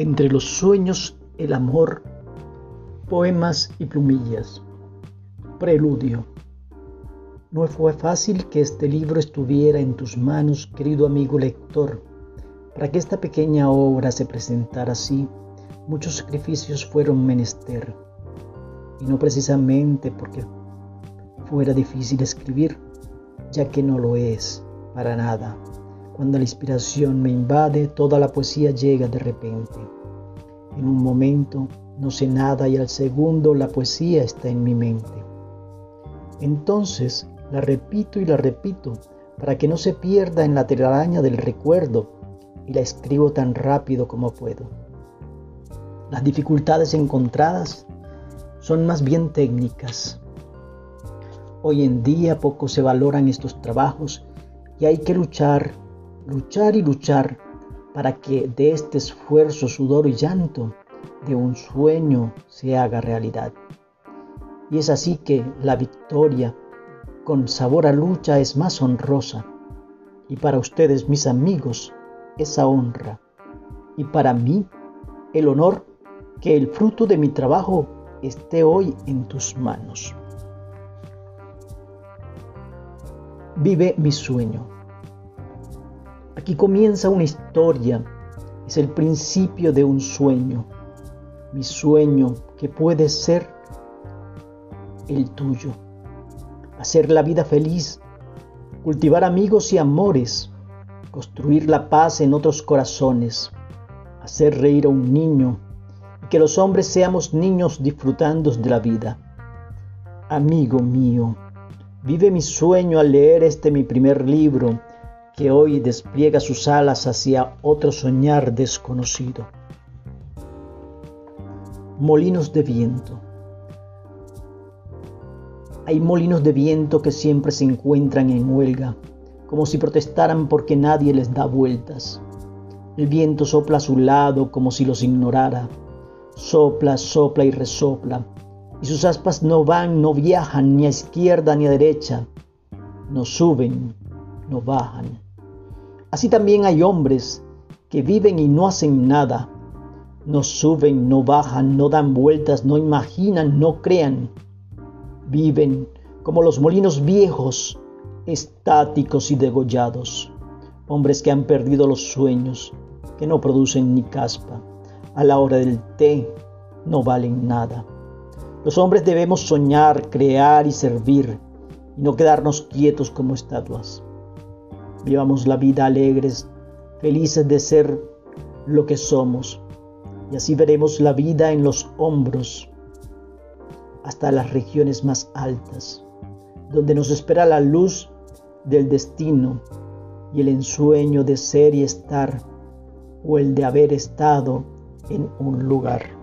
Entre los sueños, el amor, poemas y plumillas. Preludio. No fue fácil que este libro estuviera en tus manos, querido amigo lector. Para que esta pequeña obra se presentara así, muchos sacrificios fueron menester. Y no precisamente porque fuera difícil escribir, ya que no lo es, para nada. Cuando la inspiración me invade, toda la poesía llega de repente. En un momento no sé nada y al segundo la poesía está en mi mente. Entonces la repito y la repito para que no se pierda en la telaraña del recuerdo y la escribo tan rápido como puedo. Las dificultades encontradas son más bien técnicas. Hoy en día poco se valoran estos trabajos y hay que luchar luchar y luchar para que de este esfuerzo, sudor y llanto de un sueño se haga realidad. Y es así que la victoria con sabor a lucha es más honrosa. Y para ustedes, mis amigos, esa honra. Y para mí, el honor que el fruto de mi trabajo esté hoy en tus manos. Vive mi sueño. Aquí comienza una historia, es el principio de un sueño, mi sueño que puede ser el tuyo. Hacer la vida feliz, cultivar amigos y amores, construir la paz en otros corazones, hacer reír a un niño. Y que los hombres seamos niños disfrutando de la vida. Amigo mío, vive mi sueño al leer este mi primer libro que hoy despliega sus alas hacia otro soñar desconocido. Molinos de viento. Hay molinos de viento que siempre se encuentran en huelga, como si protestaran porque nadie les da vueltas. El viento sopla a su lado como si los ignorara. Sopla, sopla y resopla. Y sus aspas no van, no viajan ni a izquierda ni a derecha. No suben, no bajan. Así también hay hombres que viven y no hacen nada. No suben, no bajan, no dan vueltas, no imaginan, no crean. Viven como los molinos viejos, estáticos y degollados. Hombres que han perdido los sueños, que no producen ni caspa. A la hora del té no valen nada. Los hombres debemos soñar, crear y servir, y no quedarnos quietos como estatuas. Vivamos la vida alegres, felices de ser lo que somos. Y así veremos la vida en los hombros hasta las regiones más altas, donde nos espera la luz del destino y el ensueño de ser y estar, o el de haber estado en un lugar.